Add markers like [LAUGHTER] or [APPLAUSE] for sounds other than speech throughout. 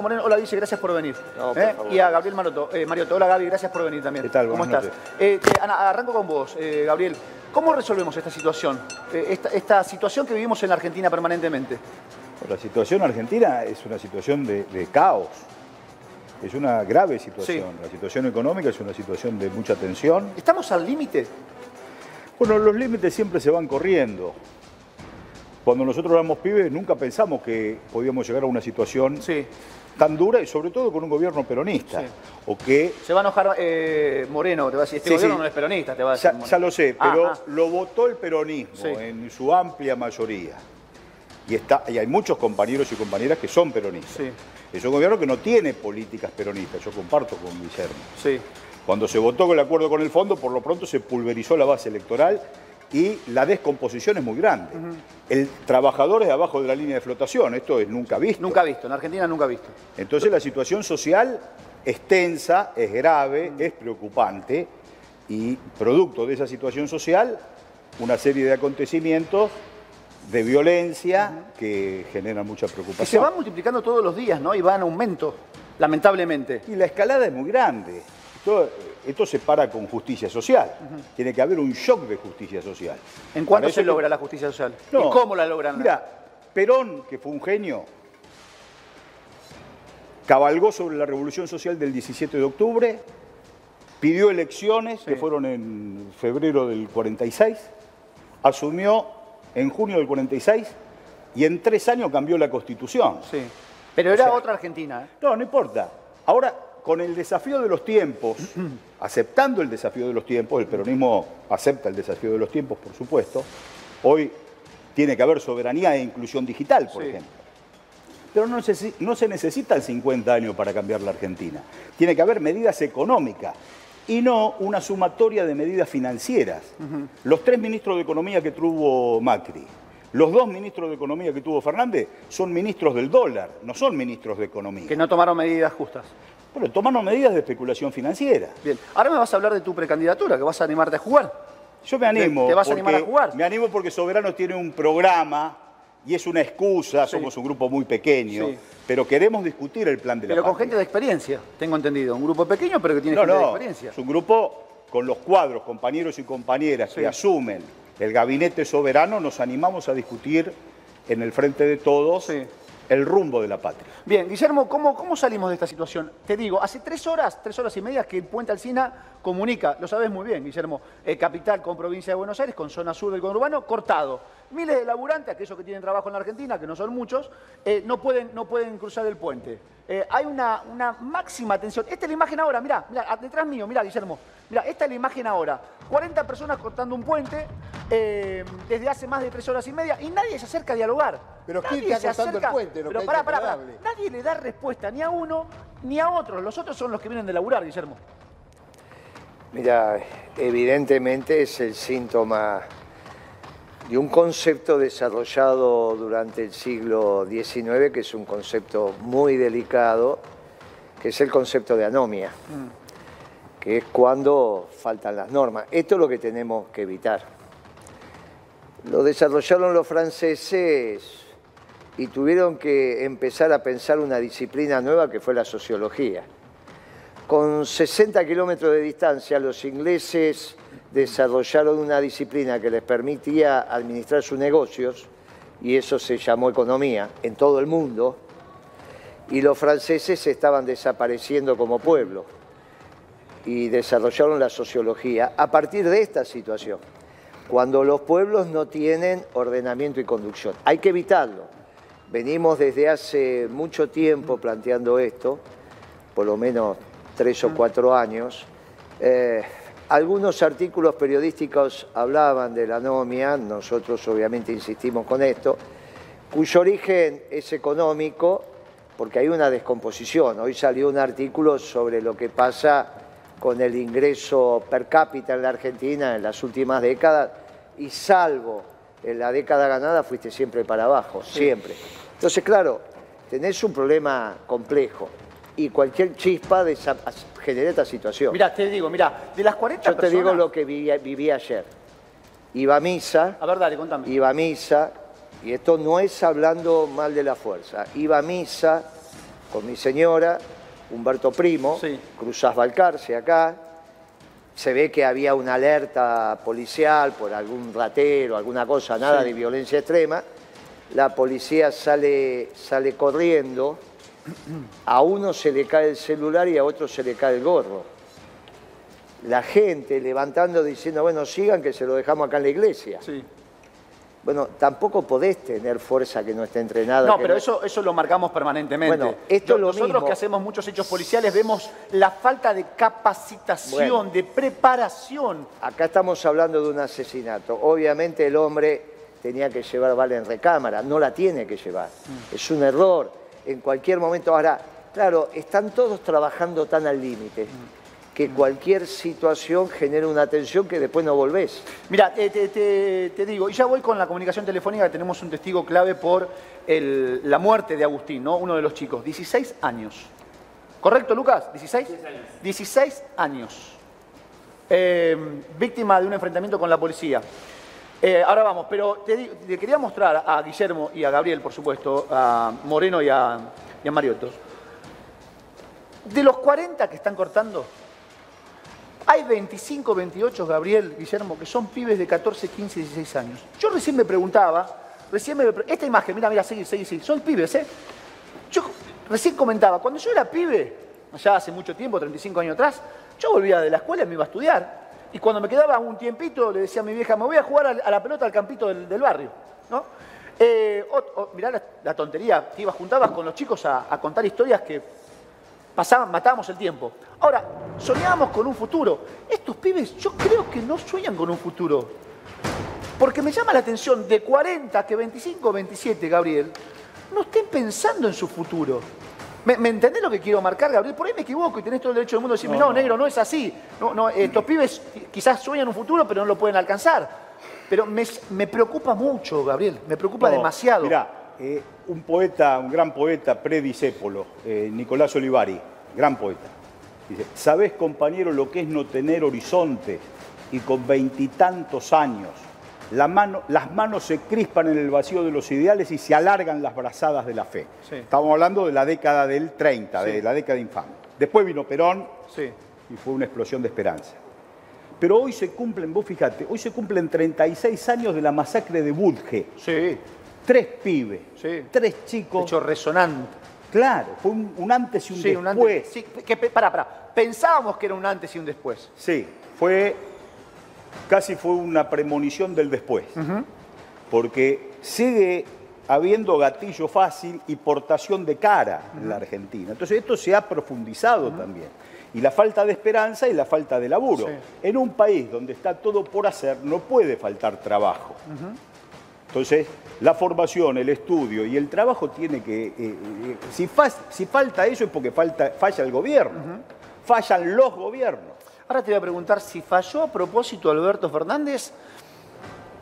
Moreno, hola Guille, gracias por venir. No, por ¿Eh? favor. Y a Gabriel Maroto, eh, Mariotto, hola Gaby, gracias por venir también. ¿Qué tal? ¿Cómo estás? Eh, te- Ana, arranco con vos, eh, Gabriel. ¿Cómo resolvemos esta situación? Eh, esta, esta situación que vivimos en la Argentina permanentemente. La situación argentina es una situación de, de caos. Es una grave situación. Sí. La situación económica es una situación de mucha tensión. ¿Estamos al límite? Bueno, los límites siempre se van corriendo. Cuando nosotros éramos pibes nunca pensamos que podíamos llegar a una situación Sí. Tan dura y sobre todo con un gobierno peronista. Sí. O que, Se va a enojar eh, Moreno, te va a decir, este Sí, gobierno sí. no es peronista, te va a decir. ya, lo sé, Ah, pero ah. lo votó el peronismo en su amplia mayoría. Y, está, y hay muchos compañeros y compañeras que son peronistas. Es un gobierno que no tiene políticas peronistas, yo comparto con Guillermo. Cuando se votó con el acuerdo con el fondo, por lo pronto se pulverizó la base electoral y la descomposición es muy grande. El trabajador es abajo de la línea de flotación, esto es nunca visto. Nunca visto, en Argentina nunca visto. Entonces la situación social es tensa, es grave, es preocupante y producto de esa situación social, una serie de acontecimientos de violencia que generan mucha Que se preocupación. van multiplicando todos los días, ¿no? Y va en aumento, lamentablemente. Y la escalada es muy grande. Esto, esto se para con justicia social. Tiene que haber un shock de justicia social. ¿En cuánto se que- logra la justicia social? No. ¿Y cómo la logran? Mira, Perón, que fue un genio, cabalgó sobre la revolución social del 17 de octubre, pidió elecciones, que fueron en febrero del 46, asumió en junio del 46 y en tres años cambió la constitución. Sí. Pero era O sea- otra Argentina, ¿eh? No, no importa. Ahora, con el desafío de los tiempos, [CLEARS THROAT] aceptando el desafío de los tiempos, el peronismo acepta el desafío de los tiempos, por supuesto, hoy tiene que haber soberanía e inclusión digital, por Sí. ejemplo. Pero no, necesi- no se necesitan 50 años para cambiar la Argentina. Tiene que haber medidas económicas y no una sumatoria de medidas financieras. Los tres ministros de Economía que tuvo Macri, los dos ministros de Economía que tuvo Fernández, son ministros del dólar, no son ministros de Economía. Que no tomaron medidas justas. Bueno, tomaron medidas de especulación financiera. Bien. Ahora me vas a hablar de tu precandidatura, que vas a animarte a jugar. Yo me animo. ¿Te vas a animar a jugar? Me animo porque Soberano tiene un programa y es una excusa, Sí. somos un grupo muy pequeño, Sí. pero queremos discutir el plan de la Pero con gente de experiencia, tengo entendido. Un grupo pequeño, pero que tiene No, gente de no, experiencia. es un grupo con los cuadros, compañeros y compañeras Sí. que asumen el gabinete soberano, nos animamos a discutir en el frente de todos Sí. El rumbo de la patria. Bien, Guillermo, ¿cómo, ¿cómo salimos de esta situación? Te digo, hace tres horas, tres horas y media que el Puente Alsina comunica, lo sabes muy bien, Guillermo, eh, capital con provincia de Buenos Aires, con zona sur del conurbano, cortado. Miles de laburantes, aquellos que tienen trabajo en la Argentina, que no son muchos, eh, no, pueden, no pueden cruzar el puente. Eh, hay una, una máxima tensión. Esta es la imagen ahora, mirá, mirá, detrás mío, mirá, Guillermo. Mirá, esta es la imagen ahora. 40 personas cortando un puente eh, desde hace más de tres horas y media y nadie se acerca a dialogar. Pero ¿quién Nadie está se cortando el acerca- puente? Lo Pero que pará, pará, pará. Nadie le da respuesta ni a uno ni a otros. Los otros son los que vienen de laburar, Guillermo. Mira, evidentemente es el síntoma de un concepto desarrollado durante el siglo XIX, que es un concepto muy delicado, que es el concepto de anomia, que es cuando faltan las normas. Esto es lo que tenemos que evitar. Lo desarrollaron los franceses y tuvieron que empezar a pensar una disciplina nueva que fue la sociología. Con 60 kilómetros de distancia, los ingleses desarrollaron una disciplina que les permitía administrar sus negocios, y eso se llamó economía, en todo el mundo, y los franceses estaban desapareciendo como pueblo, y desarrollaron la sociología a partir de esta situación, cuando los pueblos no tienen ordenamiento y conducción. Hay que evitarlo. Venimos desde hace mucho tiempo planteando esto, por lo menos tres o cuatro años. Eh, algunos artículos periodísticos hablaban de la anomia, nosotros obviamente insistimos con esto, cuyo origen es económico, porque hay una descomposición. Hoy salió un artículo sobre lo que pasa con el ingreso per cápita en la Argentina en las últimas décadas, y salvo en la década ganada fuiste siempre para abajo, siempre. Entonces, claro, tenés un problema complejo y cualquier chispa genera esta situación. Mirá, te digo, mirá, de las 40 Yo te personas... digo lo que viví, viví ayer. Iba a misa, A ver, dale, contame. iba a misa, y esto no es hablando mal de la fuerza, iba a misa con mi señora, Humberto Primo, Sí. cruzás Balcarce acá, se ve que había una alerta policial por algún ratero, alguna cosa, nada Sí. de violencia extrema. La policía sale, sale corriendo, a uno se le cae el celular y a otro se le cae el gorro. La gente levantando diciendo, bueno, sigan que se lo dejamos acá en la iglesia. Sí. Bueno, tampoco podés tener fuerza que no esté entrenada. No, pero eso, eso lo marcamos permanentemente. Bueno, esto es lo Nosotros mismo. que hacemos muchos hechos policiales vemos la falta de capacitación, Bueno. de preparación. Acá estamos hablando de un asesinato. Obviamente el hombre tenía que llevar bala en recámara, no la tiene que llevar. Mm. Es un error. En cualquier momento, ahora, claro, están todos trabajando tan al límite Mm. que cualquier situación genera una tensión que después no volvés. Mira, te, te- te- te digo, y ya voy con la comunicación telefónica, tenemos un testigo clave por el- la muerte de Agustín, ¿no? Uno de los chicos, 16 años. ¿Correcto, Lucas? ¿16? 16 años. Eh, víctima de un enfrentamiento con la policía. Eh, ahora vamos, pero te, quería mostrar a Guillermo y a Gabriel, por supuesto, a Moreno y a, y. De los 40 que están cortando, hay 25, 28, Gabriel, Guillermo, que son pibes de 14, 15, 16 años. Yo recién me preguntaba, recién me... Esta imagen, mira, mira, seguí, seguí, seguí. Son pibes, ¿eh? Yo recién comentaba, cuando yo era pibe, allá hace mucho tiempo, 35 años atrás, yo volvía de la escuela y me iba a estudiar. Y cuando me quedaba un tiempito, le decía a mi vieja, me voy a jugar a la pelota al campito del, del barrio, ¿no? Eh, mirá la, tontería, que ibas, juntabas con los chicos a, a contar historias que pasaban, matábamos el tiempo. Ahora, soñábamos con un futuro. Estos pibes, yo creo que no sueñan con un futuro. Porque me llama la atención de 40 que 25 27, Gabriel, no estén pensando en su futuro. ¿Me, me entendés lo que quiero marcar, Gabriel? Por ahí me equivoco y tenés todo el derecho del mundo de decirme, no, negro, no es así. No, no, estos pibes quizás sueñan un futuro, pero no lo pueden alcanzar. Pero me, me preocupa mucho, Gabriel, me preocupa No, demasiado. Mirá, eh, un poeta, un gran poeta predisépolo, eh, Nicolás Olivari, gran poeta. Dice, ¿sabés, compañero, lo que es no tener horizonte y con veintitantos años? La mano- las manos se crispan en el vacío de los ideales y se alargan las brazadas de la fe. Sí. Estamos hablando de la década del 30, de la década infame. Después vino Perón, Sí. y fue una explosión de esperanza. Pero hoy se cumplen, vos fíjate, hoy se cumplen 36 años de la masacre de Budge. Sí. Tres pibes, tres chicos. Hecho resonante. Claro, fue un, un antes y un Sí, un después. antes. Sí, que, pará, pará. Pensábamos que era un antes y un después. Sí, fue casi fue una premonición del después. Porque sigue habiendo gatillo fácil y portación de cara en la Argentina. Entonces esto se ha profundizado también. Y la falta de esperanza y la falta de laburo. Sí. En un país donde está todo por hacer, no puede faltar trabajo. Entonces, la formación, el estudio y el trabajo tiene que... eh, eh, si, fa- si falta eso es porque falta, falla el gobierno. Fallan los gobiernos. Ahora te voy a preguntar si falló a propósito Alberto Fernández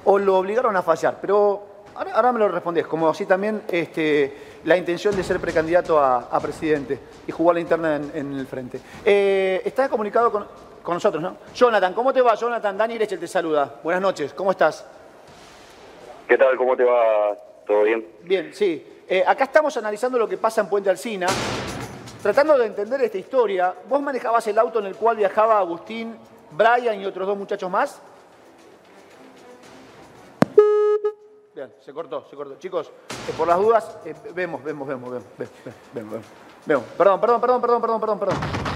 o lo obligaron a fallar. Pero ahora, ahora me lo respondés, como así también este, la intención de ser precandidato a, a presidente y jugar la interna en, en el frente. Eh, está comunicado con, con nosotros, ¿no? Jonathan, ¿cómo te va? Jonathan, Dani Rechel te saluda. Buenas noches, ¿cómo estás? ¿Qué tal? ¿Cómo te va? ¿Todo bien? Bien, sí. Eh, acá estamos analizando lo que pasa en Puente Alsina, tratando de entender esta historia. ¿Vos manejabas el auto en el cual viajaba Agustín, Brian y otros dos muchachos más? Bien, se cortó, se cortó. Chicos, eh, por las dudas, eh, vemos, vemos, vemos, vemos, vemos, vemos, vemos, vemos. Perdón, perdón, perdón, perdón, perdón, perdón,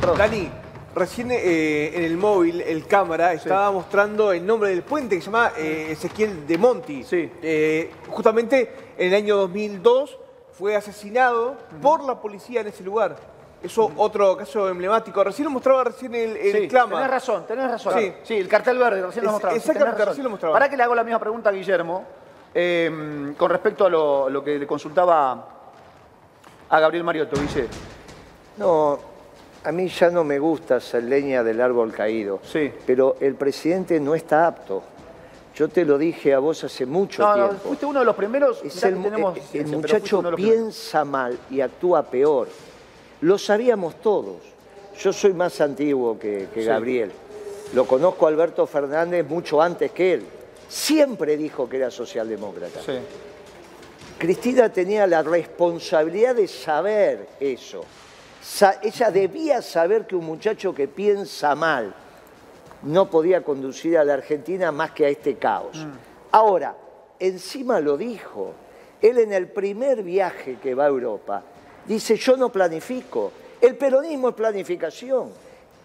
perdón. Dani, recién eh, en el móvil, el cámara estaba mostrando el nombre del puente que se llama Ezequiel de Monti. Sí. Justamente en el año 2002 fue asesinado por la policía en ese lugar. Eso otro caso emblemático. Recién lo mostraba recién el, el Sí, clama. tenés razón, tenés razón. Sí. Sí, el cartel verde, recién lo mostraba. exactamente, recién lo mostraba. Para que le hago la misma pregunta a Guillermo, eh, con respecto a lo, lo que le consultaba a Gabriel Mariotto, Guille. No, a mí ya no me gusta hacer leña del árbol caído. Sí. Pero el presidente no está apto. Yo te lo dije a vos hace mucho No, no, tiempo. fuiste uno de los primeros. Es el, que tenemos el- el muchacho primeros. piensa mal y actúa peor. Lo sabíamos todos. Yo soy más antiguo que, que Sí. Gabriel. Lo conozco a Alberto Fernández mucho antes que él. Siempre dijo que era socialdemócrata. Sí. Cristina tenía la responsabilidad de saber eso. ella debía saber que un muchacho que piensa mal no podía conducir a la Argentina más que a este caos. Mm. Ahora, encima lo dijo. Él en el primer viaje que va a Europa dice, yo no planifico. El peronismo es planificación.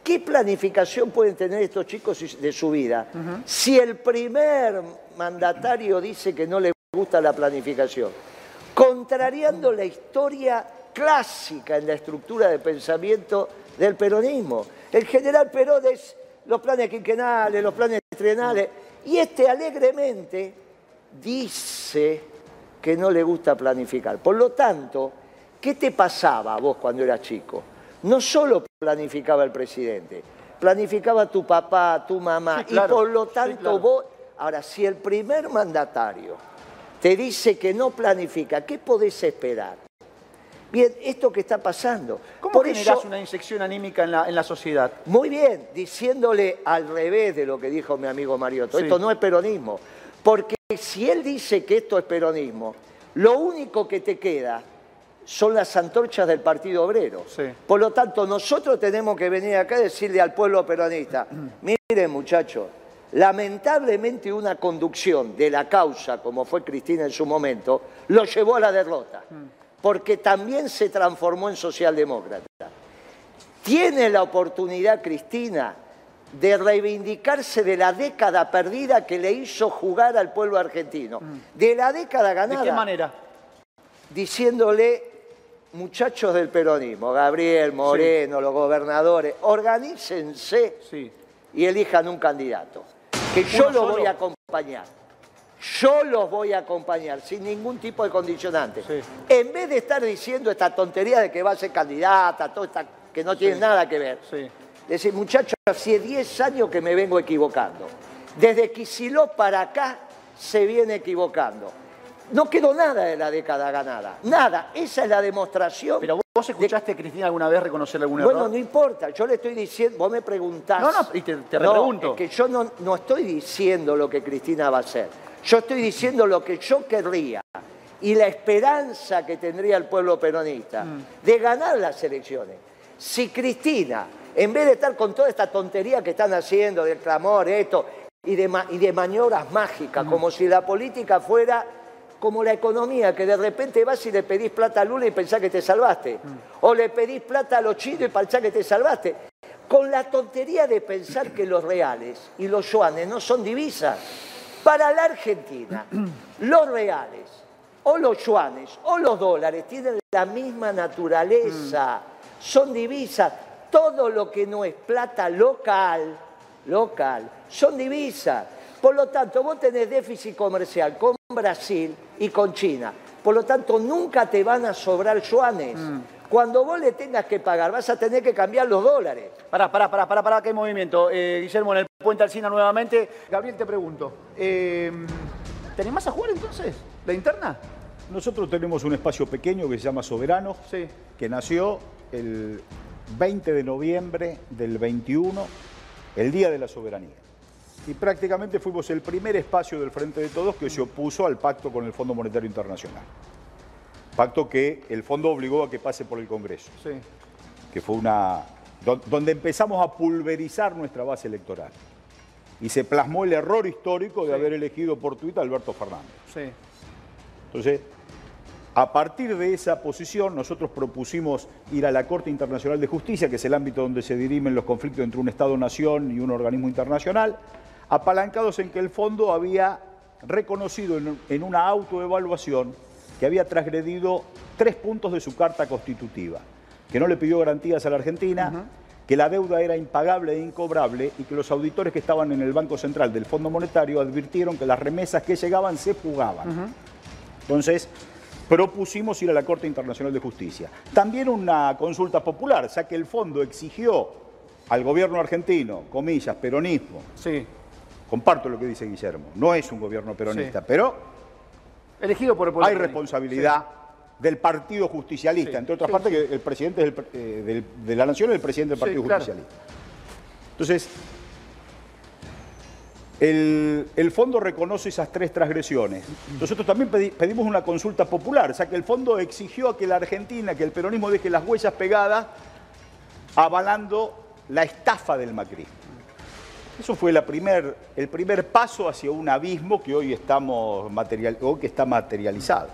¿Qué planificación pueden tener estos chicos de su vida si el primer mandatario dice que no le gusta la planificación? Contrariando la historia clásica en la estructura de pensamiento del peronismo. El general Perón es los planes quinquenales, los planes trienales, y este alegremente dice que no le gusta planificar. Por lo tanto, ¿qué te pasaba a vos cuando eras chico? no solo planificaba el presidente, planificaba tu papá, tu mamá, y por lo tanto vos... Ahora, si el primer mandatario te dice que no planifica, ¿qué podés esperar? Bien, esto que está pasando. ¿Cómo por generás una inyección anímica en la, sociedad? Muy bien, diciéndole al revés de lo que dijo mi amigo Mariotto. Esto no es peronismo. Porque si él dice que esto es peronismo, lo único que te queda son las antorchas del Partido Obrero. Por lo tanto, nosotros tenemos que venir acá y decirle al pueblo peronista, [CLEARS THROAT] miren muchachos, lamentablemente una conducción de la causa, como fue Cristina en su momento, lo llevó a la derrota, porque también se transformó en socialdemócrata. Tiene la oportunidad Cristina de reivindicarse de la década perdida que le hizo jugar al pueblo argentino, de la década ganada. ¿De qué manera? Diciéndole muchachos del peronismo, Gabriel, Moreno, los gobernadores, organícense y elijan un candidato. Que yo los voy a acompañar. Yo los voy a acompañar sin ningún tipo de condicionante. En vez de estar diciendo esta tontería de que va a ser candidata, todo esta, que no tiene nada que ver. Decir, muchachos, hace 10 años que me vengo equivocando. Desde Quisiló para acá se viene equivocando. No quedó nada de la década ganada. Nada. Esa es la demostración. Pero vos escuchaste a Cristina alguna vez reconocer algún error. Bueno, no importa. Yo le estoy diciendo, vos me preguntás. No, no, y te, te repregunto. es que yo no, no estoy diciendo lo que Cristina va a hacer. Yo estoy diciendo lo que yo querría y la esperanza que tendría el pueblo peronista mm. de ganar las elecciones. Si Cristina, en vez de estar con toda esta tontería que están haciendo del clamor, esto, y de, y de maniobras mágicas, mm. como si la política fuera como la economía, que de repente vas y le pedís plata a Lula y pensás que te salvaste. O le pedís plata a los chinos y pensás que te salvaste. Con la tontería de pensar que los reales y los yuanes no son divisas. Para la Argentina, [CLEARS THROAT] los reales o los yuanes o los dólares tienen la misma naturaleza. Son divisas. Todo lo que no es plata local, local, son divisas. Por lo tanto, vos tenés déficit comercial con Brasil y con China. Por lo tanto, nunca te van a sobrar yuanes. Mm. Cuando vos le tengas que pagar, vas a tener que cambiar los dólares. Pará, pará, pará, pará, pará, que hay movimiento. Eh, Guillermo, en el puente Alcina nuevamente. Gabriel, te pregunto. Eh, ¿Te animás a jugar entonces? ¿La interna? Nosotros tenemos un espacio pequeño que se llama Soberano, sí. que nació el 20 de noviembre del 21, el Día de la Soberanía y prácticamente fuimos el primer espacio del Frente de Todos que se opuso al pacto con el Fondo Monetario Internacional. Pacto que el fondo obligó a que pase por el Congreso. Sí. Que fue una. donde empezamos a pulverizar nuestra base electoral. Y se plasmó el error histórico de haber elegido por Twitter a Alberto Fernández. Sí. Entonces, a partir de esa posición, nosotros propusimos ir a la Corte Internacional de Justicia, que es el ámbito donde se dirimen los conflictos entre un Estado-nación y un organismo internacional apalancados en que el fondo había reconocido en, una autoevaluación que había transgredido tres puntos de su carta constitutiva, que no le pidió garantías a la Argentina, que la deuda era impagable e incobrable y que los auditores que estaban en el Banco Central del Fondo Monetario advirtieron que las remesas que llegaban se fugaban. Entonces, propusimos ir a la Corte Internacional de Justicia. También una consulta popular, ya que el fondo exigió al gobierno argentino, comillas, peronismo, sí comparto lo que dice Guillermo, no es un gobierno peronista, pero elegido por hay responsabilidad del Partido Justicialista, entre otras partes que el presidente eh, de la Nación es el presidente del Partido Justicialista. Entonces, El, el fondo reconoce esas tres transgresiones. Nosotros también pedi- pedimos una consulta popular, o sea que el fondo exigió a que la Argentina, que el peronismo deje las huellas pegadas, avalando la estafa del macrismo. Eso fue la primer, el primer paso hacia un abismo que hoy, estamos material, hoy que está materializado.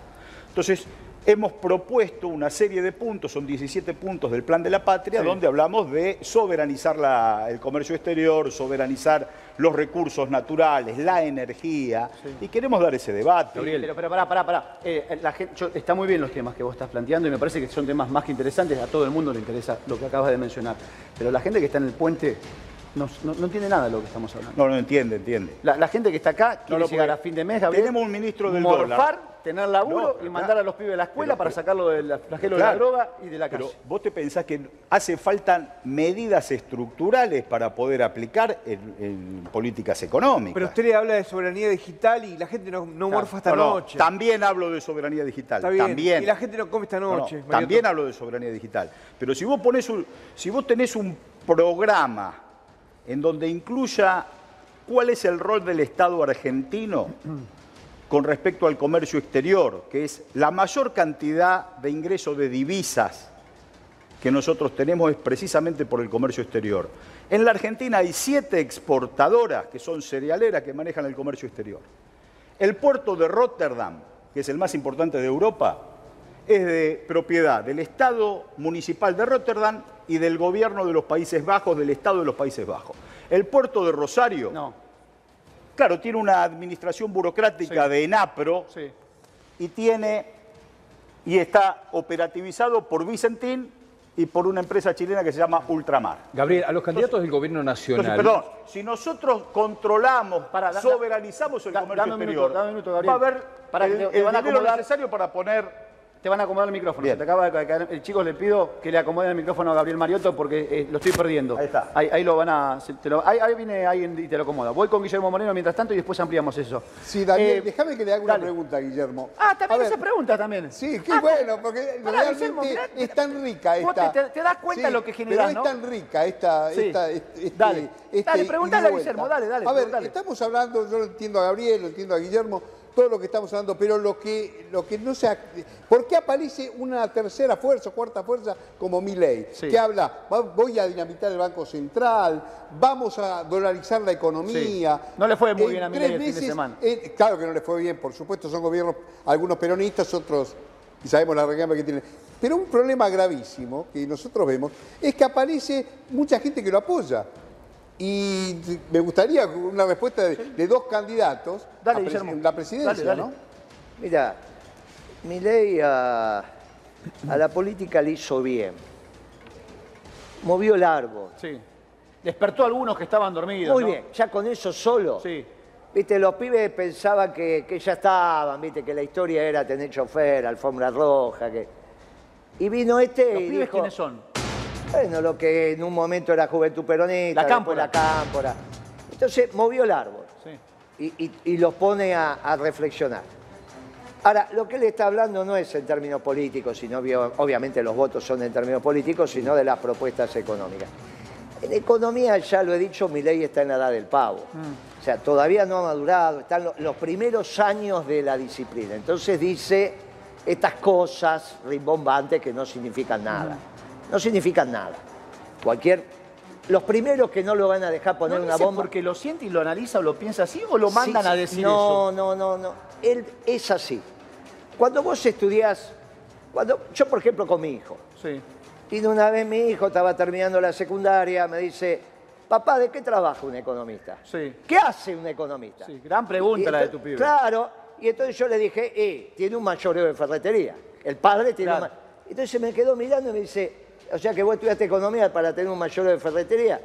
Entonces, hemos propuesto una serie de puntos, son 17 puntos del Plan de la Patria, donde hablamos de soberanizar la- el comercio exterior, soberanizar los recursos naturales, la energía, y queremos dar ese debate. Pero, pero pará, pará, pará. Eh, la gente, yo- está muy bien los temas que vos estás planteando y me parece que son temas más que interesantes. A todo el mundo le interesa lo que acabas de mencionar. Pero la gente que está en el puente no, no- no entiende nada de lo que estamos hablando. No, no entiende, entiende. La, la gente que está acá quiere no, llegar a fin de mes, Gabriel, tenemos un ministro del morfar, dólar. tener laburo No, y mandar claro. a los pibes a la escuela Pero- para pero- sacarlo del flagelo de la Claro. droga y de la calle. Pero vos te pensás que hace falta medidas estructurales para poder aplicar en, en políticas económicas. Pero usted le habla de soberanía digital y la gente no, no morfa esta No, no, noche. También hablo de soberanía digital. Está bien. También. Y la gente no come esta No, no, noche. También hablo de soberanía digital. Pero si vos pones un, si vos tenés un programa en donde incluya cuál es el rol del Estado argentino con respecto al comercio exterior, que es la mayor cantidad de ingresos de divisas que nosotros tenemos es precisamente por el comercio exterior. En la Argentina hay siete exportadoras que son cerealeras que manejan el comercio exterior. El puerto de Rotterdam, que es el más importante de Europa, es de propiedad del Estado municipal de Rotterdam y del gobierno de los Países Bajos, del Estado de los Países Bajos. El puerto de Rosario, No, claro, tiene una administración burocrática Sí. de ENAPRO sí. y tiene y está operativizado por Vicentín y por una empresa chilena que se llama Ultramar. Gabriel, a los candidatos del gobierno nacional. Entonces, perdón, si nosotros controlamos, Para, da- soberanizamos el da- comercio dame un minuto, exterior, dame un minuto, Gabriel. va a haber Para el, te- te el van a dinero acomodar. necesario para poner... Te van a acomodar el micrófono. Bien. Se te acaba de caer. El chicos le pido que le acomoden el micrófono a Gabriel Mariotto porque eh, lo estoy perdiendo. Ahí está. Ahí, ahí lo van a. se- te lo- ahí, ahí viene alguien y te lo acomoda. Voy con Guillermo Moreno mientras tanto y después ampliamos eso. Sí, Daniel, Eh, déjame que le haga una dale. pregunta, Guillermo. Ah, también esa pregunta también. Sí, qué Ah, bueno, porque pará, realmente mirá, es tan rica vos esta... te- te- te das cuenta Sí, lo que generás, Pero ¿no? es tan rica esta... Sí. esta este- este- Dale, este dale, ida y preguntale a. Guillermo, dale, dale, A ver, estamos hablando, yo lo entiendo a Gabriel, lo entiendo a Guillermo, todo lo que estamos hablando, pero lo que, lo que no se... ¿Por qué aparece una tercera fuerza, cuarta fuerza como Milei? Sí. Que habla, "Va- voy a dinamitar el Banco Central, vamos a dolarizar la economía. Sí. No le fue muy En bien a Milei el fin de semana. eh, claro que no le fue bien, por supuesto, son gobiernos, algunos peronistas, otros, y sabemos la reclama que tienen. Pero un problema gravísimo que nosotros vemos es que aparece mucha gente que lo apoya. Y me gustaría una respuesta de, de dos candidatos Dale, a pres- Guillermo. la presidencia, Dale, dale. ¿no? Mira, Milei a, a la política le hizo bien. Movió largo. Sí. Despertó a algunos que estaban dormidos. Muy ¿no? bien, ya con eso solo. Sí. Viste, los pibes pensaban que, que ya estaban, viste, que la historia era tener chofer, alfombra roja, que... Y vino este ¿Los y pibes dijo, quiénes son? Bueno, lo que en un momento era Juventud Peronista, La Cámpora. la cámpora. Entonces movió el árbol Sí. y, y- y los pone a, a reflexionar. Ahora, lo que él está hablando no es en términos políticos, sino obviamente los votos son en términos políticos, sino de las propuestas económicas. En economía, ya lo he dicho, mi ley está en la edad del pavo. O sea, todavía no ha madurado, están lo- los primeros años de la disciplina. Entonces dice estas cosas rimbombantes que no significan nada. No significan nada. Cualquier... Los primeros que no lo van a dejar poner ¿No una bomba... porque lo siente y lo analiza o lo piensa así o lo Sí, mandan a decir no, eso? No, no, no. Él es así. Cuando vos estudiás, cuando, yo por ejemplo con mi hijo, Sí. y de una vez mi hijo estaba terminando la secundaria, me dice, papá, ¿de qué trabaja un economista? Sí. ¿Qué hace un economista? Sí, gran pregunta Y la de tu pibe. Claro, y entonces yo le dije, eh, tiene un mayoreo de ferretería. El padre tiene Claro. un Entonces me quedó mirando y me dice, o sea que vos estudiaste economía para tener un mayoreo de ferretería,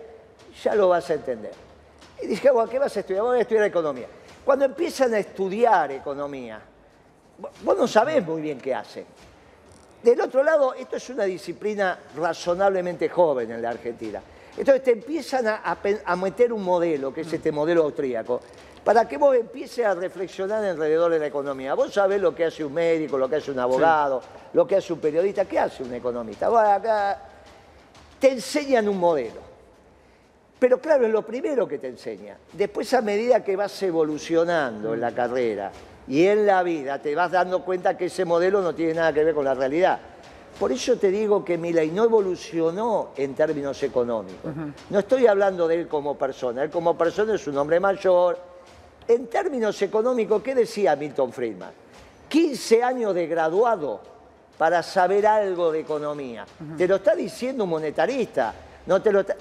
ya lo vas a entender. Y dije, bueno, ¿qué vas a estudiar? Voy a estudiar economía. Cuando empiezan a estudiar economía, vo- vos no sabés muy bien qué hacen. Del otro lado, esto es una disciplina razonablemente joven en la Argentina. Entonces te empiezan a, a pe- a meter un modelo, que es este modelo austríaco, para que vos empieces a reflexionar alrededor de la economía. Vos sabés lo que hace un médico, lo que hace un abogado, lo que hace un periodista, ¿qué hace un economista? Vos acá te enseñan un modelo. Pero claro, es lo primero que te enseña. Después, a medida que vas evolucionando en la carrera y en la vida, te vas dando cuenta que ese modelo no tiene nada que ver con la realidad. Por eso te digo que Milei no evolucionó en términos económicos. No estoy hablando de él como persona. Él como persona es un hombre mayor. En términos económicos, ¿qué decía Milton Friedman? 15 años de graduado para saber algo de economía. Te lo está diciendo un monetarista. No te lo está-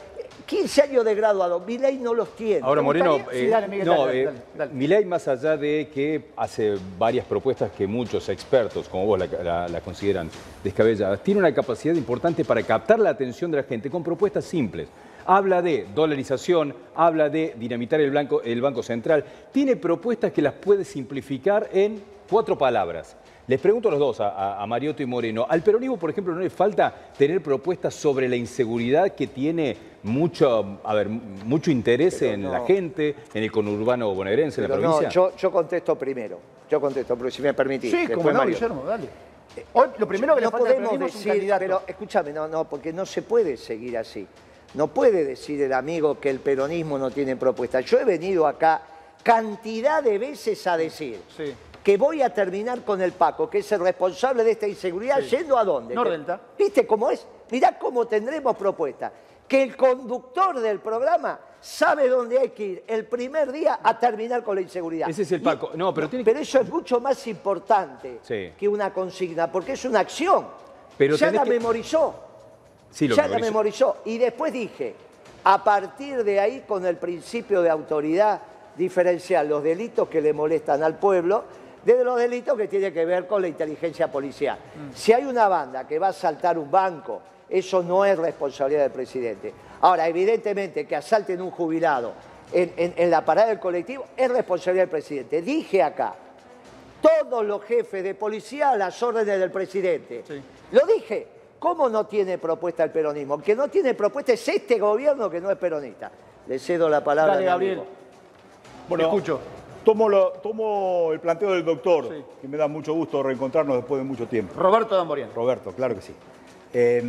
15 años de graduado. Milei no los tiene. Ahora, ¿Te Moreno, gustaría? Sí, dale, Miguel, no, dale, dale, dale. Milei, más allá de que hace varias propuestas que muchos expertos, como vos la, la- la consideran descabelladas, tiene una capacidad importante para captar la atención de la gente con propuestas simples. Habla de dolarización, habla de dinamitar el, blanco- el Banco Central, tiene propuestas que las puede simplificar en cuatro palabras. Les pregunto a los dos, a, a- Mariotto y Moreno, al peronismo, por ejemplo, no le falta tener propuestas sobre la inseguridad que tiene mucho, a ver, mucho interés Pero en no. la gente, en el conurbano bonaerense, en la Pero no, provincia. yo, yo contesto primero. Yo contesto, pero si me permitís. Sí, como no, Mario. Guillermo, dale. Hoy lo primero que le no falta al podemos peronismo es un decir, candidato. pero escúchame, no, no, porque no se puede seguir así. No puede decir el amigo que el peronismo no tiene propuesta. Yo he venido acá cantidad de veces a decir Sí. Que voy a terminar con el Paco, que es el responsable de esta inseguridad, yendo a dónde. Nordelta. ¿Viste cómo es? Mirá cómo tendremos propuesta. Que el conductor del programa sabe dónde hay que ir el primer día a terminar con la inseguridad. Ese es el Y- Paco. No, pero tiene que- pero eso es mucho más importante Sí. que una consigna, porque es una acción. Pero ya la que- memorizó. Sí, lo ya la memorizó. Y después dije, a partir de ahí, con el principio de autoridad, diferenciar los delitos que le molestan al pueblo de los delitos que tienen que ver con la inteligencia policial. Mm. Si hay una banda que va a asaltar un banco, eso no es responsabilidad del presidente. Ahora, evidentemente que asalten un jubilado en, en- en la parada del colectivo es responsabilidad del presidente. Dije acá, todos los jefes de policía a las órdenes del presidente. Lo dije. ¿Cómo no tiene propuesta el peronismo? El que no tiene propuesta es este gobierno que no es peronista. Le cedo la palabra Dale, a mi Gabriel. amigo. Bueno, escucho. Tomo, lo- tomo el planteo del doctor, Sí. que me da mucho gusto reencontrarnos después de mucho tiempo. Roberto Damborian. Roberto, claro que sí. Eh,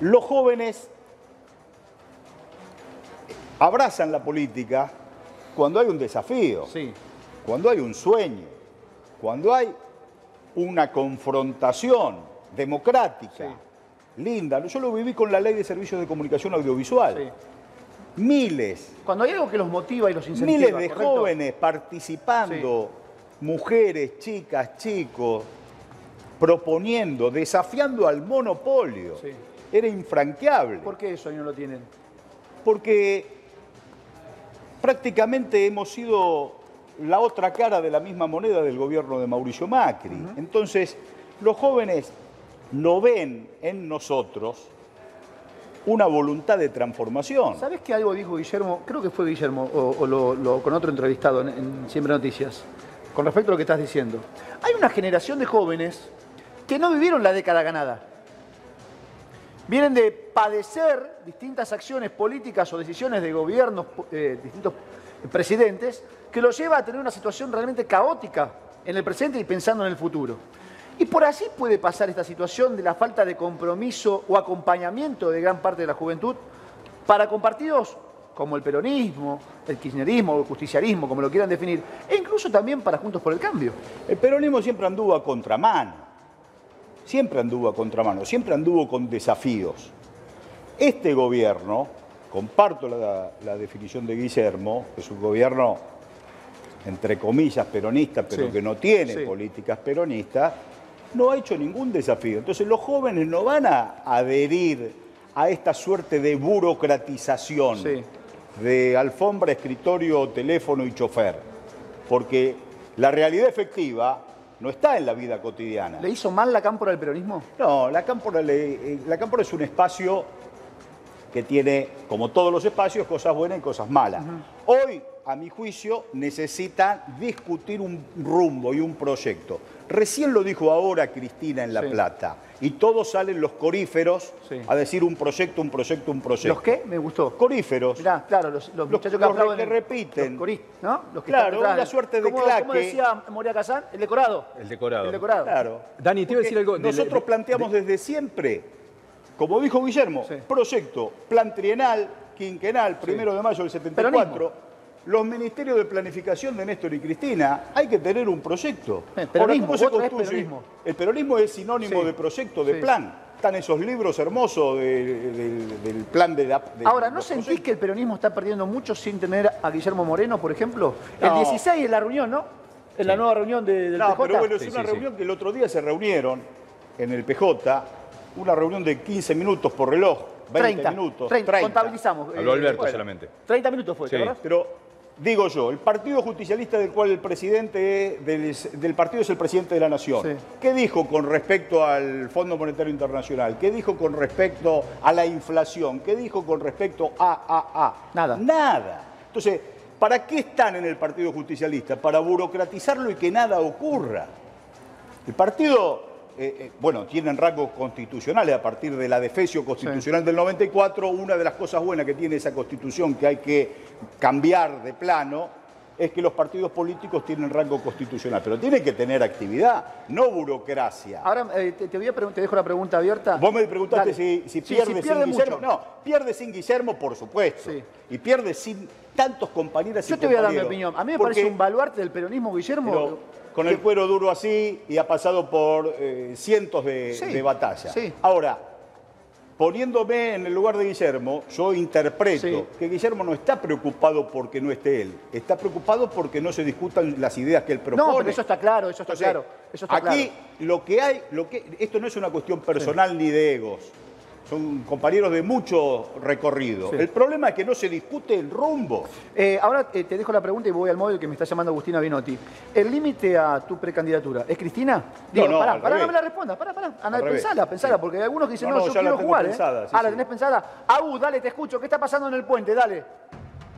los jóvenes abrazan la política cuando hay un desafío, Sí. cuando hay un sueño, cuando hay una confrontación democrática, linda. Yo lo viví con la ley de servicios de comunicación audiovisual. Miles, Cuando hay algo que los motiva y los incentiva. miles de ¿correcto? jóvenes participando, mujeres, chicas, chicos, proponiendo, desafiando al monopolio. Sí. Era infranqueable, ¿Por qué eso no lo tienen? porque prácticamente hemos sido la otra cara de la misma moneda del gobierno de Mauricio Macri. Entonces, los jóvenes no ven en nosotros una voluntad de transformación. ¿Sabes que algo dijo Guillermo? Creo que fue Guillermo, o, con otro entrevistado en, en Siempre Noticias, con respecto a lo que estás diciendo. Hay una generación de jóvenes que no vivieron la década ganada. Vienen de padecer distintas acciones políticas o decisiones de gobiernos, eh, distintos presidentes, que los lleva a tener una situación realmente caótica en el presente y pensando en el futuro. Y por así puede pasar esta situación de la falta de compromiso o acompañamiento de gran parte de la juventud para con partidos como el peronismo, el kirchnerismo o el justiciarismo, como lo quieran definir, e incluso también para Juntos por el Cambio. El peronismo siempre anduvo a contramano, siempre anduvo a contramano, siempre anduvo con desafíos. Este gobierno, comparto la, la definición de Guillermo, que es un gobierno, entre comillas, peronista, pero Sí, que no tiene sí. políticas peronistas, no ha hecho ningún desafío. Entonces los jóvenes no van a adherir a esta suerte de burocratización Sí. de alfombra, escritorio, teléfono y chofer, porque la realidad efectiva no está en la vida cotidiana. ¿Le hizo mal la cámpora al peronismo? No, la cámpora, le- eh, la cámpora es un espacio que tiene, como todos los espacios, cosas buenas y cosas malas. Hoy, a mi juicio, necesita discutir un rumbo y un proyecto. Recién lo dijo ahora Cristina en La Sí. Plata, y todos salen los coríferos Sí. a decir un proyecto, un proyecto, un proyecto. ¿Los qué? Me gustó. Coríferos. Mirá, claro, los, los muchachos que los que repiten. Los coristas, ¿no? Los que Claro, están una suerte de ¿Cómo, claque. ¿Cómo decía Moria Kazán? El decorado. El decorado. El decorado. Claro. Dani, te iba a decir algo. de- Nosotros de- planteamos desde siempre, como dijo Guillermo, Sí. proyecto, plan trienal, quinquenal, primero de mayo del 74, Peronismo. los ministerios de planificación de Néstor y Cristina, hay que tener un proyecto. Eh, peronismo, ¿cómo se peronismo. El peronismo es sinónimo Sí. de proyecto, de plan. Están esos libros hermosos de- del, del plan de la... de Ahora, ¿no sentís proyectos. que el peronismo está perdiendo mucho sin tener a Guillermo Moreno, por ejemplo? El No. 16 en la reunión, ¿no? En la nueva reunión de, del No, PJ. pero bueno, es Sí, una sí. reunión que el otro día se reunieron en el PJ, una reunión de 15 minutos por reloj, 20 30, minutos. 30, 30. contabilizamos. Habló Alberto bueno. solamente. 30 minutos fue, ¿te Sí. acordás? Pero digo yo, el partido justicialista del cual el presidente del, del partido es el presidente de la nación, Sí. ¿qué dijo con respecto al Fondo Monetario Internacional? ¿Qué dijo con respecto a la inflación? ¿Qué dijo con respecto a, a, a? Nada. Nada. Entonces, ¿para qué están en el partido justicialista? Para burocratizarlo y que nada ocurra. El partido, eh, eh, bueno, tienen rangos constitucionales a partir de la defecio constitucional del 94. Una de las cosas buenas que tiene esa constitución que hay que cambiar de plano es que los partidos políticos tienen rango constitucional, pero tienen que tener actividad, no burocracia. Ahora eh, te, voy a te dejo la pregunta abierta. Vos me preguntaste si, Sí, pierde sin Guillermo. No, pierde sin Guillermo, por supuesto. Sí. Y pierde sin tantos compañeras y Yo te voy a dar mi opinión. A mí me Porque- parece un baluarte del peronismo, Guillermo. pero con el cuero duro así y ha pasado por eh, cientos de, Sí, de batallas. sí. Ahora, poniéndome en el lugar de Guillermo, yo interpreto Sí. que Guillermo no está preocupado porque no esté él, está preocupado porque no se discutan las ideas que él propone. no, pero eso está claro, eso está Entonces, claro. Eso está aquí claro. lo que hay, lo que, esto no es una cuestión personal ni de egos. Son compañeros de mucho recorrido. Sí. El problema es que no se discute el rumbo. Eh, ahora eh, te dejo la pregunta y voy al móvil que me está llamando Agustina Binotti. ¿El límite a tu precandidatura es Cristina? Digo, no, pará, al pará, no me la respondas, pará, pará. Ana, pensala, pensala, Sí. porque hay algunos que dicen, No, no, no, yo la quiero tengo jugar, pensada, ¿eh? sí, ah, la tenés pensada. Agus, dale, te escucho. ¿Qué está pasando en el puente? Dale.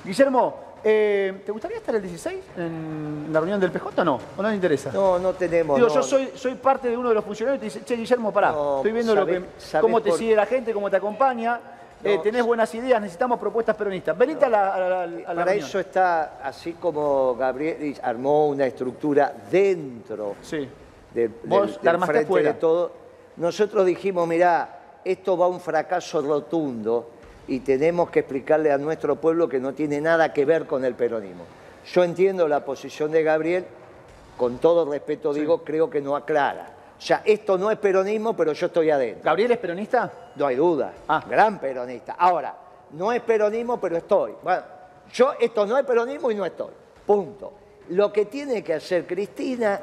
Guillermo, eh, ¿te gustaría estar el 16 en la reunión del PJ o no? ¿O no te interesa? No, no tenemos. Digo, no, yo soy, soy parte de uno de los funcionarios y te dice, che, Guillermo, pará, No, estoy viendo lo que, cómo te por- sigue la gente, cómo te acompaña, eh, No. tenés buenas ideas, necesitamos propuestas peronistas. Venite a la, a la- a la Para reunión. eso está, así como Gabriel armó una estructura dentro Sí. del, Vos del- la del frente de todo, nosotros dijimos, mirá, esto va a un fracaso rotundo y tenemos que explicarle a nuestro pueblo que no tiene nada que ver con el peronismo. Yo entiendo la posición de Gabriel, con todo respeto digo, creo que no aclara. O sea, esto no es peronismo, pero yo estoy adentro. ¿Gabriel es peronista? No hay duda. Ah. Gran peronista. Ahora, no es peronismo, pero estoy. Bueno, yo esto no es peronismo y no estoy. Punto. Lo que tiene que hacer Cristina,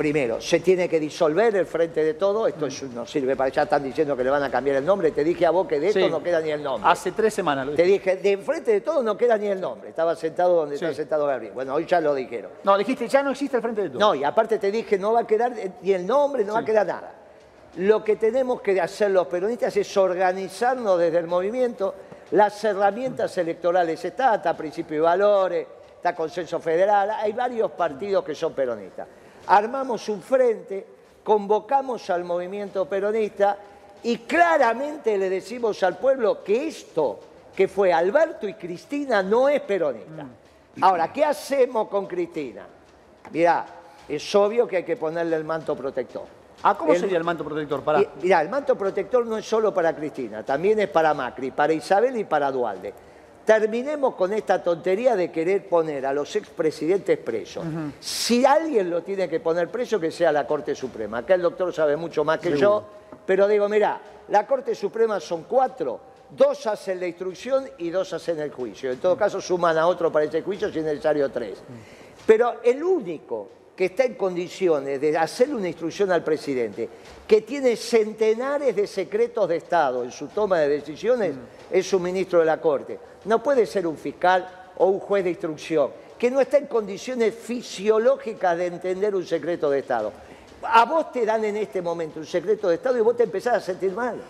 primero, se tiene que disolver el frente de todo. Esto es- no sirve para ya están diciendo que le van a cambiar el nombre. Te dije a vos que de esto Sí. no queda ni el nombre. Hace tres semanas lo Te dije. dije, de frente de todo no queda ni el nombre. Estaba sentado donde Sí. está sentado Gabriel. Bueno, hoy ya lo dijeron. No, dijiste, ya no existe el frente de todo. No, y aparte te dije, no va a quedar ni el nombre, no va a quedar nada. Lo que tenemos que hacer los peronistas es organizarnos desde el movimiento. Las herramientas electorales están, está Principio y Valores, está Consenso Federal, hay varios partidos que son peronistas. Armamos un frente, convocamos al movimiento peronista y claramente le decimos al pueblo que esto que fue Alberto y Cristina no es peronista. Ahora, ¿qué hacemos con Cristina? Mirá, es obvio que hay que ponerle el manto protector. Ah, ¿cómo El- sería el manto protector? Pará. Y, Mirá, el manto protector no es solo para Cristina, también es para Macri, para Isabel y para Dualde. Terminemos con esta tontería de querer poner a los expresidentes presos. Si alguien lo tiene que poner preso, que sea la Corte Suprema. Acá el doctor sabe mucho más que yo, pero digo, mirá, la Corte Suprema son cuatro, dos hacen la instrucción y dos hacen el juicio. En todo caso, suman a otro para ese juicio si es necesario tres. Pero el único que está en condiciones de hacerle una instrucción al presidente, que tiene centenares de secretos de Estado en su toma de decisiones, es un ministro de la Corte. No puede ser un fiscal o un juez de instrucción, que no está en condiciones fisiológicas de entender un secreto de Estado. A vos te dan en este momento un secreto de Estado y vos te empezás a sentir mal.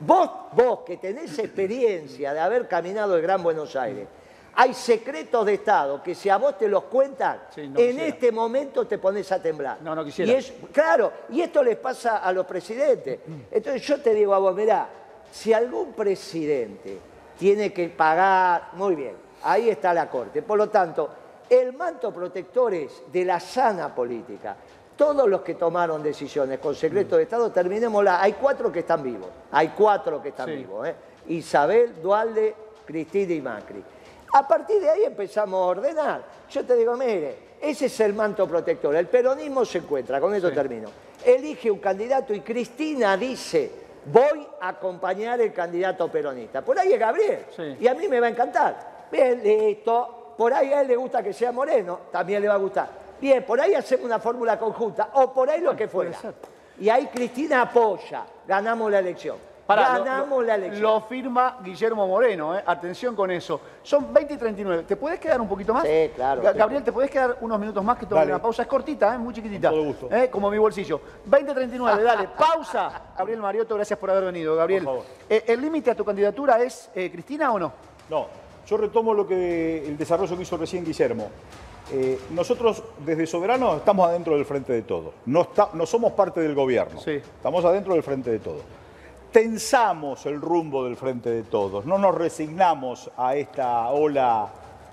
Vos, vos que tenés experiencia de haber caminado el Gran Buenos Aires, hay secretos de Estado que si a vos te los cuentan, Sí, no en quisiera. este momento te pones a temblar. No, no quisiera. Y es, claro, y esto les pasa a los presidentes. Entonces yo te digo a vos, mirá, si algún presidente tiene que pagar, muy bien, ahí está la Corte. Por lo tanto, el manto protector es de la sana política. Todos los que tomaron decisiones con secreto de Estado, terminémosla. Hay cuatro que están vivos. Hay cuatro que están Sí. vivos. ¿eh? Isabel, Dualde, Cristina y Macri. A partir de ahí empezamos a ordenar. Yo te digo, mire, ese es el manto protector. El peronismo se encuentra, con esto termino. Elige un candidato y Cristina dice, voy a acompañar el candidato peronista. Por ahí es Gabriel. Sí. Y a mí me va a encantar. Bien, listo. Por ahí a él le gusta que sea moreno, también le va a gustar. Bien, por ahí hacemos una fórmula conjunta, o por ahí lo que fuera. Y ahí Cristina apoya, ganamos la elección. Pará, lo- ganamos lo, la elección. Lo firma Guillermo Moreno, ¿eh? atención con eso. Son 20 y 39. ¿Te puedes quedar un poquito más? Sí, claro. Ga- Gabriel, ¿te puedes quedar unos minutos más que tome Dale. una pausa? Es cortita, ¿eh? muy chiquitita. Con todo gusto. ¿Eh? Como mi bolsillo. 20 y 39, dale, [LAUGHS] pausa. Gabriel Mariotto, gracias por haber venido. Gabriel, Por favor. eh, ¿el límite a tu candidatura es eh, Cristina o no? No, yo retomo lo que el desarrollo que hizo recién Guillermo. Eh, nosotros desde Soberano estamos adentro del frente de todo. No, está- no somos parte del gobierno. Sí. Estamos adentro del frente de todo. Tensamos el rumbo del frente de todos. No nos resignamos a esta ola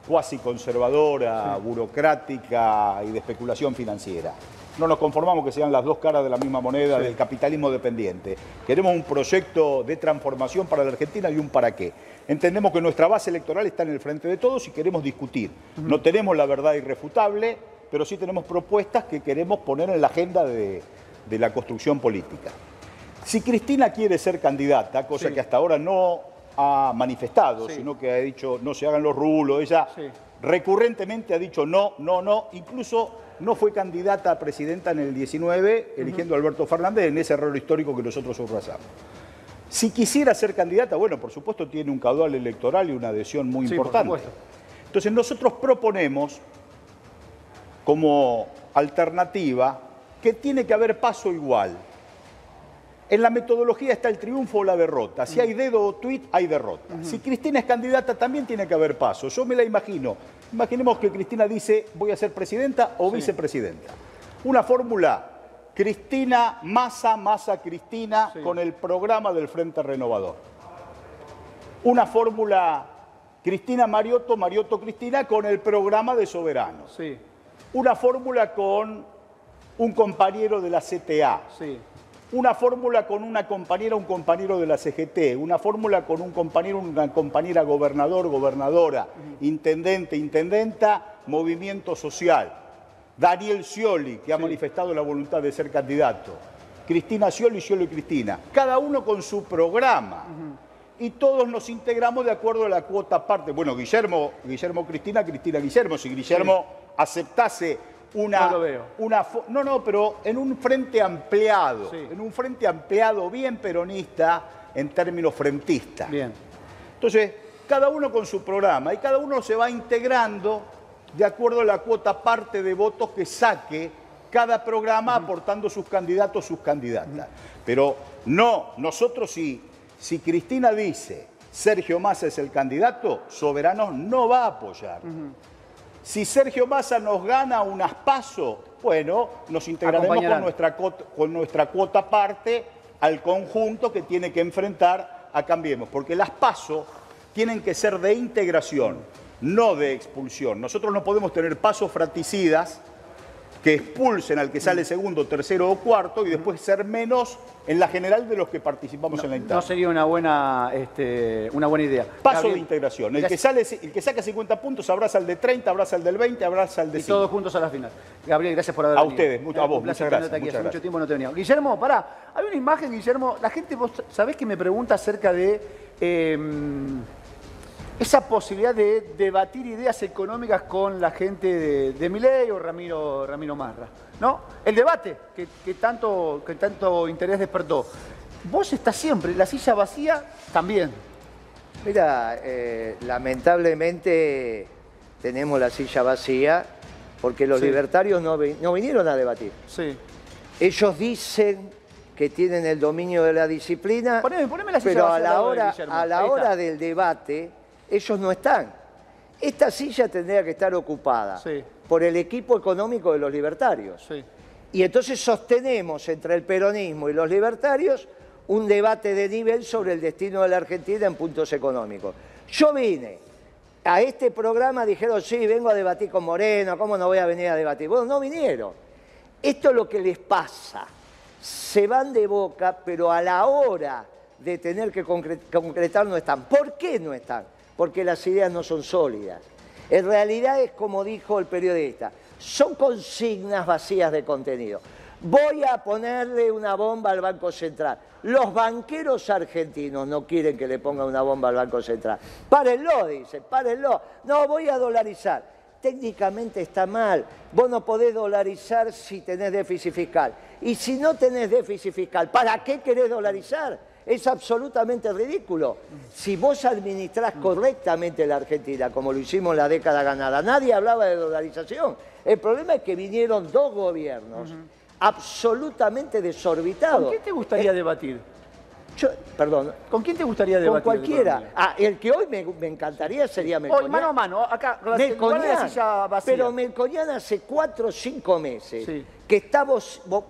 cuasi conservadora, burocrática y de especulación financiera. No nos conformamos que sean las dos caras de la misma moneda del capitalismo dependiente. Queremos un proyecto de transformación para la Argentina y un para qué. Entendemos que nuestra base electoral está en el frente de todos y queremos discutir. No tenemos la verdad irrefutable, pero sí tenemos propuestas que queremos poner en la agenda de, de la construcción política. Si Cristina quiere ser candidata, cosa Sí. que hasta ahora no ha manifestado, Sí. sino que ha dicho no se hagan los rulos, ella Sí. recurrentemente ha dicho no, no, no, incluso no fue candidata a presidenta en el 19, eligiendo a Alberto Fernández en ese error histórico que nosotros subrayamos. Si quisiera ser candidata, bueno, por supuesto tiene un caudal electoral y una adhesión muy por importante. supuesto. Entonces nosotros proponemos como alternativa que tiene que haber paso igual. En la metodología está el triunfo o la derrota. Si hay dedo o tweet, hay derrota. Si Cristina es candidata, también tiene que haber paso. Yo me la imagino. Imaginemos que Cristina dice, voy a ser presidenta o vicepresidenta. Una fórmula, Cristina, Massa, Massa, Cristina, Sí. con el programa del Frente Renovador. Una fórmula, Cristina, Mariotto, Mariotto, Cristina, con el programa de Soberanos Sí, una fórmula con un compañero de la CTA, sí. Una fórmula con una compañera, un compañero de la CGT, una fórmula con un compañero, una compañera gobernador, gobernadora, intendente, intendenta, movimiento social. Daniel Scioli, que ha manifestado la voluntad de ser candidato. Cristina Scioli, Scioli Cristina. Cada uno con su programa. Y todos nos integramos de acuerdo a la cuota parte. Bueno, Guillermo, Guillermo Cristina, Cristina Guillermo. Si Guillermo aceptase una, No lo veo. una no, no, pero en un frente ampliado, Sí. en un frente ampliado bien peronista en términos frentistas. Bien. Entonces, cada uno con su programa y cada uno se va integrando de acuerdo a la cuota parte de votos que saque cada programa aportando sus candidatos, sus candidatas. Pero no, nosotros si, si Cristina dice Sergio Massa es el candidato, Soberanos no va a apoyar. Si Sergio Massa nos gana unas pasos, bueno, nos integraremos con nuestra, cuota, con nuestra cuota parte al conjunto que tiene que enfrentar a Cambiemos, porque las pasos tienen que ser de integración, no de expulsión. Nosotros no podemos tener pasos fraticidas que expulsen al que sale segundo, tercero o cuarto y después ser menos en la general de los que participamos en la interna. No sería una buena, este, una buena idea. Paso Gabriel, de integración. El que, gracias. sale, el que saca 50 puntos abraza al de 30, abraza al del 20, abraza al de Y 5. todos juntos a la final. Gabriel, gracias por haber A venido. ustedes, mucho- a vos, un placer muchas gracias, aquí. Hace muchas mucho gracias. tiempo no te venía. Guillermo, pará. Hay una imagen, Guillermo. La gente, vos sabés que me pregunta acerca de eh, esa posibilidad de debatir ideas económicas con la gente de, de Milei o Ramiro, Ramiro Marra. ¿No? El debate que, que tanto, que tanto interés despertó. Vos estás siempre, la silla vacía también. Mira, eh, lamentablemente tenemos la silla vacía porque los Sí. libertarios no, no vinieron a debatir. Sí. Ellos dicen que tienen el dominio de la disciplina, Poneme- poneme la silla pero a vacía la hora, a la hora del debate ellos no están. Esta silla tendría que estar ocupada Sí. por el equipo económico de los libertarios. Sí. Y entonces sostenemos entre el peronismo y los libertarios un debate de nivel sobre el destino de la Argentina en puntos económicos. Yo vine a este programa, dijeron, sí, vengo a debatir con Moreno, ¿cómo no voy a venir a debatir? Bueno, no vinieron. Esto es lo que les pasa. Se van de boca, pero a la hora de tener que concre- concretar no están. ¿Por qué no están? Porque las ideas no son sólidas. En realidad es como dijo el periodista, son consignas vacías de contenido. Voy a ponerle una bomba al Banco Central. Los banqueros argentinos no quieren que le ponga una bomba al Banco Central. Párenlo, dice, párenlo. No, voy a dolarizar. Técnicamente está mal. Vos no podés dolarizar si tenés déficit fiscal. Y si no tenés déficit fiscal, ¿para qué querés dolarizar? Es absolutamente ridículo. Si vos administrás correctamente la Argentina, como lo hicimos en la década ganada, nadie hablaba de dolarización. El problema es que vinieron dos gobiernos absolutamente desorbitados. ¿Con quién te gustaría Eh, debatir? yo- perdón, ¿Con quién te gustaría con debatir? de cualquiera. Ah, el que hoy me, me encantaría sería Melconian. Hoy, mano a mano, acá, con la, Melconian, silla vacía. pero Melconian hace cuatro o cinco meses Sí. que está vos- vos-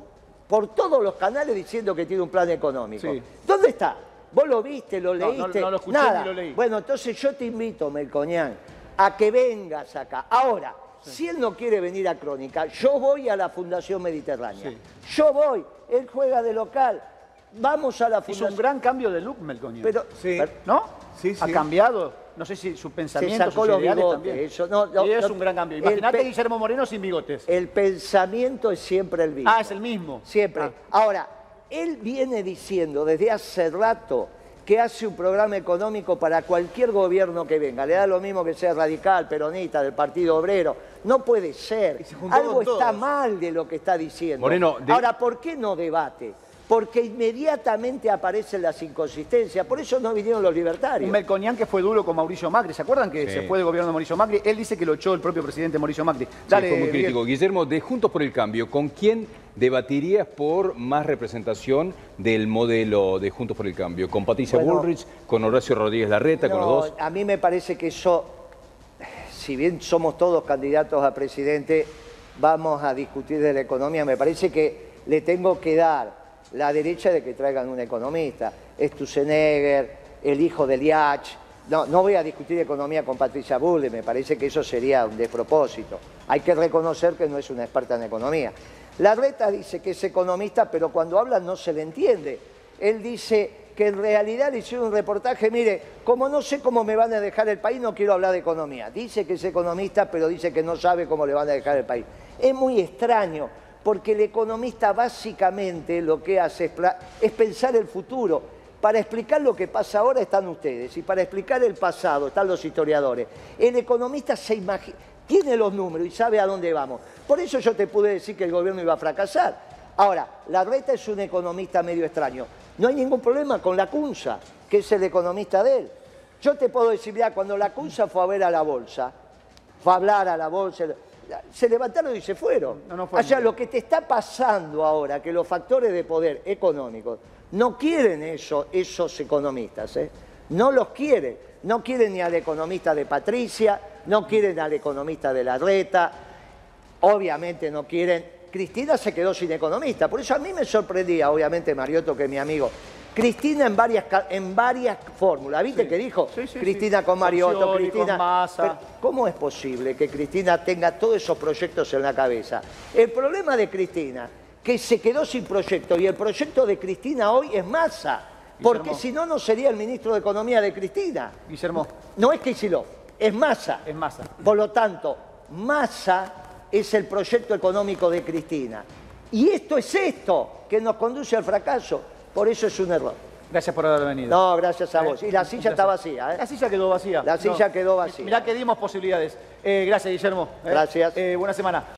por todos los canales diciendo que tiene un plan económico. Sí. ¿Dónde está? ¿Vos lo viste, lo No, no, leíste? no lo escuché Nada. ni lo leí. Bueno, entonces yo te invito, Melconian, a que vengas acá. Ahora, si él no quiere venir a Crónica, yo voy a la Fundación Mediterránea. Sí. Yo voy, él juega de local. Vamos a la Fundación. un gran cambio de look, Melconian. Pero, Sí. ¿No? Sí, Ha sí. cambiado. No sé si su se pensamiento, sacó sus los ideales bigotes. también. Eso, no, no, y es no- un gran cambio. Imagínate Guillermo Moreno sin bigotes. El pensamiento es siempre el mismo. Ah, es el mismo. Siempre. Ah. Ahora, él viene diciendo desde hace rato que hace un programa económico para cualquier gobierno que venga. Le da lo mismo que sea radical, peronista, del Partido Obrero. No puede ser. Se Algo está mal de lo que está diciendo. Moreno, de- Ahora, ¿por qué no debate? Porque inmediatamente aparecen las inconsistencias. Por eso no vinieron los libertarios. Un Melconian que fue duro con Mauricio Macri. ¿Se acuerdan que Sí. se fue del gobierno de Mauricio Macri? Él dice que lo echó el propio presidente Mauricio Macri. Sí, Dale, fue muy Miguel. crítico. Guillermo, de Juntos por el Cambio, ¿con quién debatirías por más representación del modelo de Juntos por el Cambio? ¿Con Patricia Bueno. Bullrich, con Horacio Rodríguez Larreta, con los dos? A mí me parece que eso, si bien somos todos candidatos a presidente, vamos a discutir de la economía. Me parece que le tengo que dar la derecha de que traigan un economista. Stusenegger, el hijo de Liach. No, no voy a discutir economía con Patricia Bulle, me parece que eso sería un despropósito. Hay que reconocer que no es una experta en economía. La reta dice que es economista, pero cuando habla no se le entiende. Él dice que en realidad le hicieron un reportaje, mire, como no sé cómo me van a dejar el país, no quiero hablar de economía. Dice que es economista, pero dice que no sabe cómo le van a dejar el país. Es muy extraño, porque el economista básicamente lo que hace es, pensar el futuro. Para explicar lo que pasa ahora están ustedes y para explicar el pasado están los historiadores. El economista se imagina, tiene los números y sabe a dónde vamos. Por eso yo te pude decir que el gobierno iba a fracasar. Ahora, la reta es un economista medio extraño. No hay ningún problema con la CUNSA, que es el economista de él. Yo te puedo decir, mira, cuando la CUNSA fue a ver a la bolsa, fue a hablar a la bolsa, se levantaron y se fueron. No, no fue o sea, muy lo que te está pasando ahora, que los factores de poder económicos no quieren eso, esos economistas, ¿eh? no los quieren. No quieren ni al economista de Patricia, no quieren al economista de la Reta, obviamente no quieren. Cristina se quedó sin economista, por eso a mí me sorprendía, obviamente Mariotto, que es mi amigo. Cristina en varias, en varias fórmulas, ¿viste Sí. que dijo? Sí, sí, Cristina con Mariotto, con Cristina. Massa. ¿Cómo es posible que Cristina tenga todos esos proyectos en la cabeza? El problema de Cristina, que se quedó sin proyecto, y el proyecto de Cristina hoy es Massa, porque si no, no sería el ministro de Economía de Cristina. Guillermo, No es Kicillof, es Massa. es Massa. Por lo tanto, Massa es el proyecto económico de Cristina. Y esto es esto que nos conduce al fracaso. Por eso es un error. Gracias por haber venido. No, gracias a Eh, vos. Y la silla está vacía, La ¿eh? silla quedó vacía. La silla quedó vacía. Mirá que dimos posibilidades. Eh, gracias, Guillermo. Eh, Gracias. eh, buena semana.